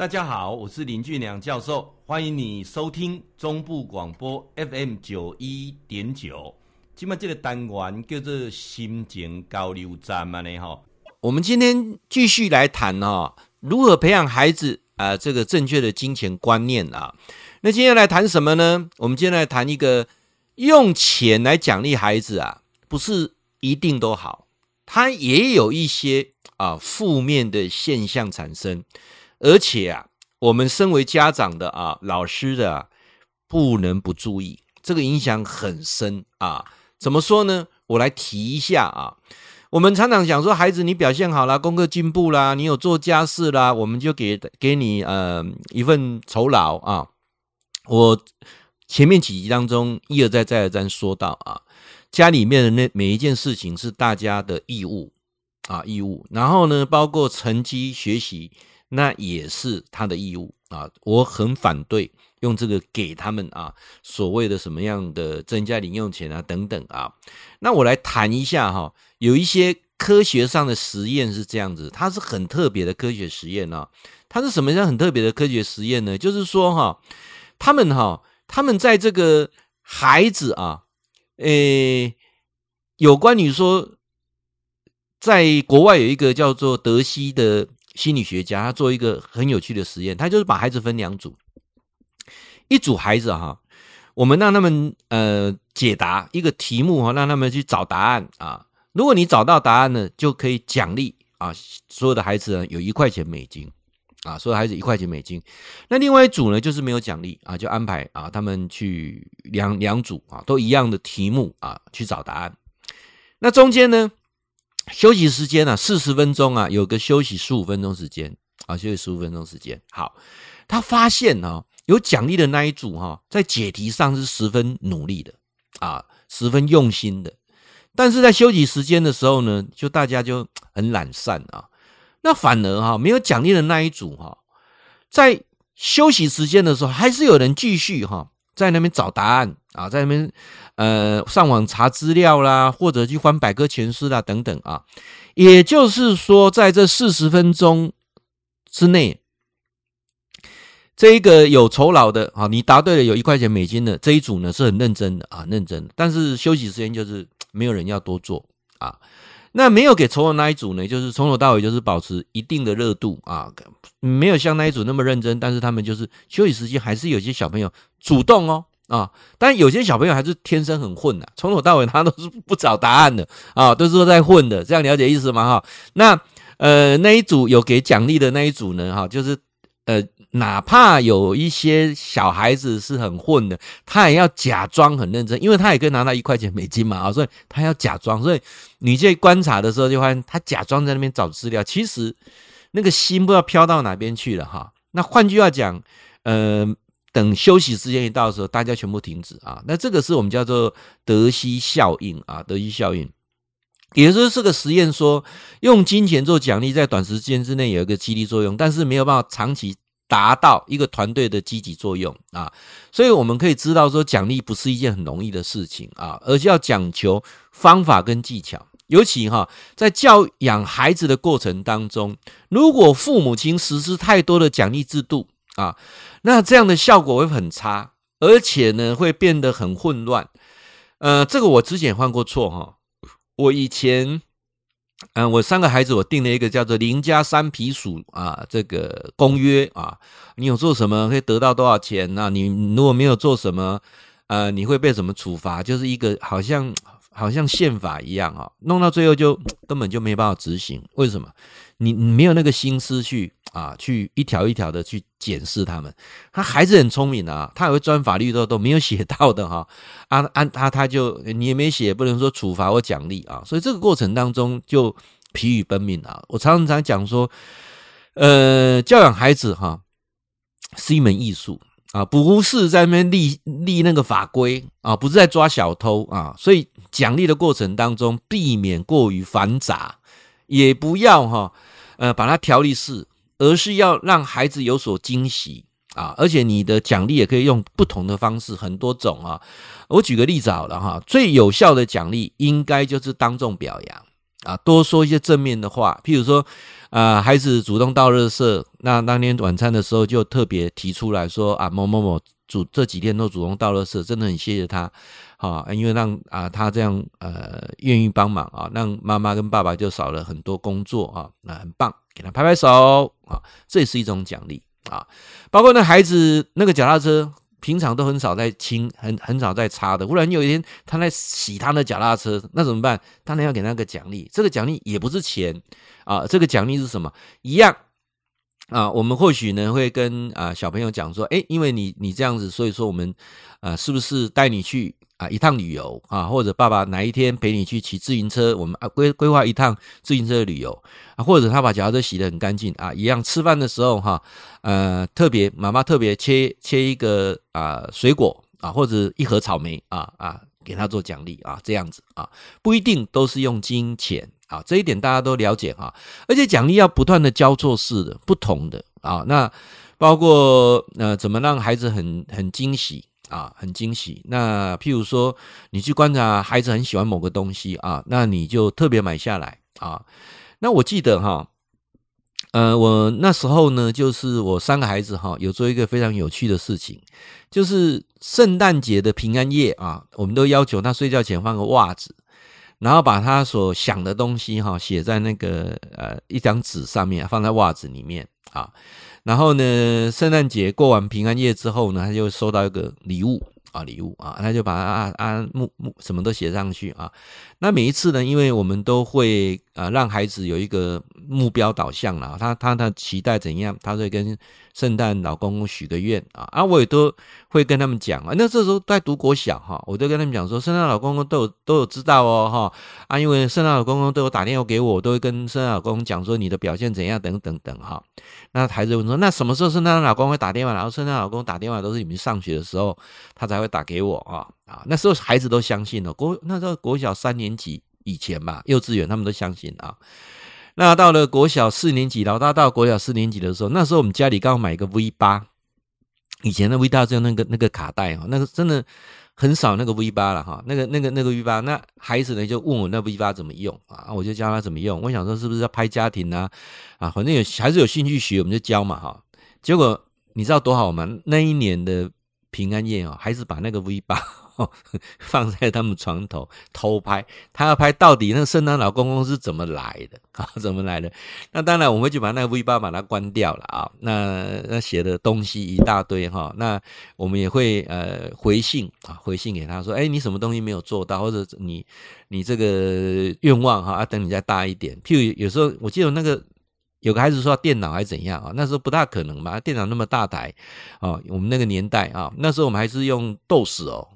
大家好，我是林俊良教授，欢迎你收听中部广播 FM 九一点九。今麦这个单元叫做心情交流站嘛呢哈。我们今天继续来谈哈，如何培养孩子啊这个正确的金钱观念啊。那今天来谈什么呢？我们今天来谈一个用钱来奖励孩子啊，不是一定都好，它也有一些啊负面的现象产生。而且啊，我们身为家长的啊，老师的啊，不能不注意，这个影响很深啊。怎么说呢？我来提一下啊。我们常常讲说，孩子你表现好啦，功课进步啦，你有做家事啦，我们就给给你呃一份酬劳啊。我前面几集当中一而再再而三说到啊，家里面的那每一件事情是大家的义务啊义务，然后呢，包括成绩学习。那也是他的义务啊！我很反对用这个给他们啊，所谓的什么样的增加零用钱啊等等啊。那我来谈一下哈，有一些科学上的实验是这样子，它是很特别的科学实验啊。它是什么样很特别的科学实验呢？就是说哈，他们哈，他们在这个孩子啊，诶，有关于说，在国外有一个叫做德西的。心理学家他做一个很有趣的实验，他就是把孩子分两组，一组孩子哈，我们让他们呃解答一个题目哈，让他们去找答案啊。如果你找到答案呢，就可以奖励啊，所有的孩子呢有一块钱美金啊，所有孩子一块钱美金。那另外一组呢，就是没有奖励啊，就安排啊他们去两两组啊，都一样的题目啊去找答案。那中间呢？休息时间啊，四十分钟啊，有个休息十五分钟时间啊，休息十五分钟时间。好，他发现啊，有奖励的那一组哈，在解题上是十分努力的啊，十分用心的。但是在休息时间的时候呢，就大家就很懒散啊。那反而哈，没有奖励的那一组哈，在休息时间的时候，还是有人继续哈。在那边找答案啊，在那边呃上网查资料啦，或者去翻百科全书啦等等啊。也就是说，在这四十分钟之内，这一个有酬劳的啊，你答对了有一块钱美金的这一组呢是很认真的啊，认真的。但是休息时间就是 没有人要多做啊。那没有给酬劳那一组呢，就是从头到尾就是保持一定的热度啊，没有像那一组那么认真，但是他们就是休息时间还是有些小朋友主动哦啊，但有些小朋友还是天生很混的，从头到尾他都是 不找答案的啊，都是说在混的，这样了解意思吗？哈，那呃那一组有给奖励的那一组呢，哈，就是呃。哪怕有一些小孩子是很混的，他也要假装很认真，因为他也可以拿到一块钱美金嘛啊，所以他要假装。所以你在观察的时候，就发现他假装在那边找资料，其实那个心不知道飘到哪边去了哈。那换句话讲，呃，等休息时间一到的时候，大家全部停止啊。那这个是我们叫做德西效应啊，德西效应，也就是这个实验说，用金钱做奖励，在短时间之内有一个激励作用，但是没有办法长期。达到一个团队的积极作用啊，所以我们可以知道说，奖励不是一件很容易的事情啊，而是要讲求方法跟技巧。尤其哈，在教养孩子的过程当中，如果父母亲实施太多的奖励制度啊，那这样的效果会很差，而且呢，会变得很混乱。呃，这个我之前犯过错哈，我以前。嗯，我三个孩子，我定了一个叫做“零加三皮鼠”啊，这个公约啊，你有做什么会得到多少钱？那你如果没有做什么，呃，你会被什么处罚？就是一个好像好像宪法一样啊，弄到最后就 根本就没办法执行。为什么？你你没有那个心思去。啊，去一条一条的去检视他们。他孩子很聪明的啊，他也会钻法律都都没有写到的哈。啊，啊他他就你也没写，不能说处罚或奖励啊。所以这个过程当中就疲于奔命啊。我常常讲说，呃，教养孩子哈是一门艺术啊，不是在那边立立那个法规啊，不是在抓小偷啊。所以奖励的过程当中，避免过于繁杂，也不要哈呃把它条例式。而是要让孩子有所惊喜啊！而且你的奖励也可以用不同的方式，很多种啊。我举个例子好了哈，最有效的奖励应该就是当众表扬啊，多说一些正面的话，譬如说，啊，孩子主动倒垃圾，那当天晚餐的时候就特别提出来说啊，某某某主这几天都主动倒垃圾，真的很谢谢他，啊，因为让啊他这样呃愿意帮忙啊，让妈妈跟爸爸就少了很多工作啊，那很棒，给他拍拍手啊，这也是一种奖励啊，包括那孩子那个脚踏车。平常都很少在清，很很少在擦的。忽然有一天，他在洗他的脚踏车，那怎么办？当然要给他个奖励。这个奖励也不是钱啊，这个奖励是什么？一样啊。我们或许呢会跟啊小朋友讲说，诶，因为你你这样子，所以说我们啊是不是带你去？啊，一趟旅游啊，或者爸爸哪一天陪你去骑自行车，我们啊规规划一趟自行车旅游啊，或者他把脚踏车洗得很干净啊，一样吃饭的时候哈，呃，特别妈妈特别切切一个啊水果啊，或者一盒草莓啊啊，给他做奖励啊，这样子啊，不一定都是用金钱啊，这一点大家都了解哈，而且奖励要不断的交错式的，不同的啊，那包括呃，怎么让孩子很很惊喜。啊，很惊喜。那譬如说，你去观察孩子很喜欢某个东西啊，那你就特别买下来啊。那我记得哈，呃，我那时候呢，就是我三个孩子哈，有做一个非常有趣的事情，就是圣诞节的平安夜啊，我们都要求他睡觉前放个袜子，然后把他所想的东西哈写在那个呃一张纸上面，放在袜子里面啊。然后呢，圣诞节过完平安夜之后呢，他就收到一个礼物啊，礼物啊，他就把啊啊木木什么都写上去啊。那每一次呢，因为我们都会啊让孩子有一个目标导向了，他他他期待怎样，他会跟圣诞老公公许个愿啊，啊，我也都会跟他们讲啊。那这时候在读国小哈，我都跟他们讲说，圣诞老公公都有都有知道哦哈啊，因为圣诞老公公都有打电话给我，我都会跟圣诞老公公讲说你的表现怎样等等等哈。那孩子问说，那什么时候圣诞老公会打电话？然后圣诞老公打电话都是你们上学的时候，他才会打给我啊啊。那时候孩子都相信了，国那时候国小三年级以前吧，幼稚园他们都相信啊。那到了国小四年级，老大到国小四年级的时候，那时候我们家里刚好买一个 V 八，以前的 V 八就那个那个卡带哈，那个真的很少那个 V 八了哈，那个那个那个 V 八，那孩子呢就问我那 V 八怎么用啊，我就教他怎么用。我想说是不是要拍家庭啊啊，反正有孩子有兴趣学，我们就教嘛哈。结果你知道多好吗？那一年的平安夜啊，孩子把那个 V 八。放在他们床头偷拍，他要拍到底那个圣诞老公公是怎么来的 啊？怎么来的？那当然，我们就把那个 V 八把它关掉了啊。那那写的东西一大堆哈。那我们也会呃回信啊，回信给他说，哎，你什么东西没有做到，或者你你这个愿望哈，要等你再大一点。譬如有时候我记得那个有个孩子说电脑还是怎样啊？那时候不大可能吧？电脑那么大台啊，我们那个年代啊，那时候我们还是用 DOS 哦。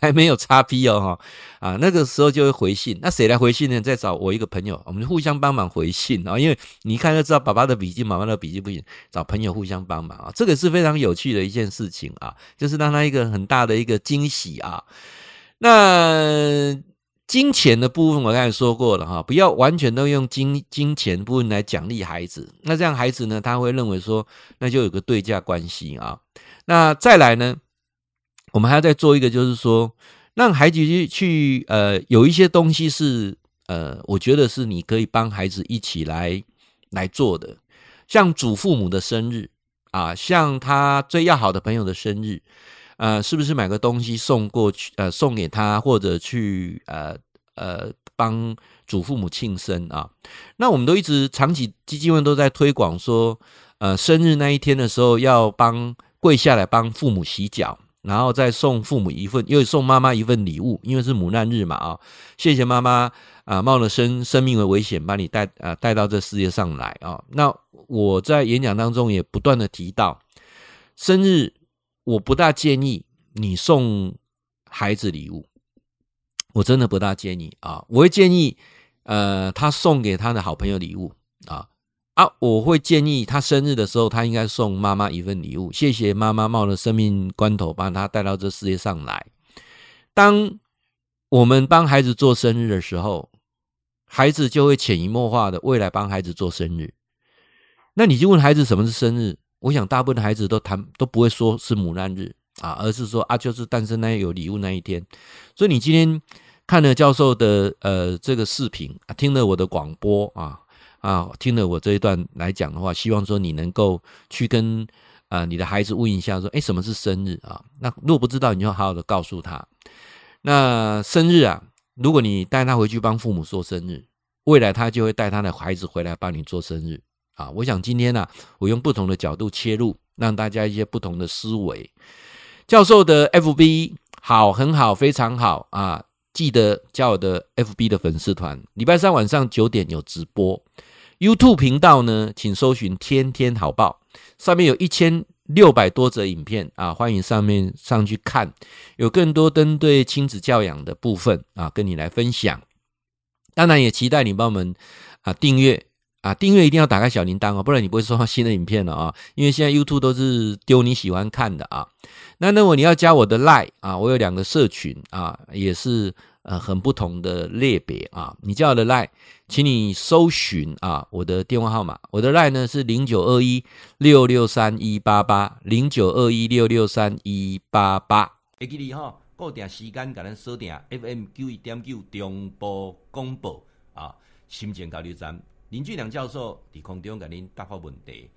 还没有叉 P 哦，哈啊，那个时候就会回信。那谁来回信呢？再找我一个朋友，我们互相帮忙回信啊。因为你一看就知道，爸爸的笔记，妈妈的笔记不行，找朋友互相帮忙啊。这个是非常有趣的一件事情啊，就是让他一个很大的一个惊喜啊。那金钱的部分我刚才说过了哈，不要完全都用金金钱部分来奖励孩子。那这样孩子呢，他会认为说，那就有个对价关系啊。那再来呢？我们还要再做一个，就是说，让孩子去去呃，有一些东西是呃，我觉得是你可以帮孩子一起来来做的，像祖父母的生日啊，像他最要好的朋友的生日，呃，是不是买个东西送过去，呃，送给他，或者去呃呃帮祖父母庆生啊？那我们都一直长期基金会都在推广说，呃，生日那一天的时候要帮跪下来帮父母洗脚。然后再送父母一份，又送妈妈一份礼物，因为是母难日嘛啊！谢谢妈妈啊，冒了生生命的危险把你带啊带到这世界上来啊！那我在演讲当中也不断的提到，生日我不大建议你送孩子礼物，我真的不大建议啊！我会建议呃他送给他的好朋友礼物啊。啊，我会建议他生日的时候，他应该送妈妈一份礼物，谢谢妈妈冒了生命关头把他带到这世界上来。当我们帮孩子做生日的时候，孩子就会潜移默化的未来帮孩子做生日。那你就问孩子什么是生日？我想大部分的孩子都谈都不会说是母难日啊，而是说啊，就是诞生那有礼物那一天。所以你今天。看了教授的呃这个视频，听了我的广播啊啊，听了我这一段来讲的话，希望说你能够去跟啊、你的孩子问一下说，哎，什么是生日啊？那如果不知道，你就好好的告诉他。那生日啊，如果你带他回去帮父母做生日，未来他就会带他的孩子回来帮你做生日啊。我想今天呢、啊，我用不同的角度切入，让大家一些不同的思维。教授的 FB 好，很好，非常好啊！记得加我的 FB 的粉丝团，礼拜三晚上九点有直播。YouTube 频道呢，请搜寻“天天好报”，上面有一千六百多则影片啊，欢迎上面上去看，有更多针对亲子教养的部分啊，跟你来分享。当然也期待你帮我们啊订阅。啊，订阅一定要打开小铃铛哦，不然你不会收到新的影片了啊。因为现在 YouTube 都是丢你喜欢看的啊。那如果你要加我的 Line 啊，我有两个社群啊，也是呃很不同的类别啊。你加我的 Line，请你搜寻啊我的电话号码，我的 Line 呢是零九二一六六三一八八零九二一六六三一八八。会记你哈，固定时间给咱锁定 FM 九一点九中波广播啊，心情交流站。林俊良教授伫空中给您答复问题。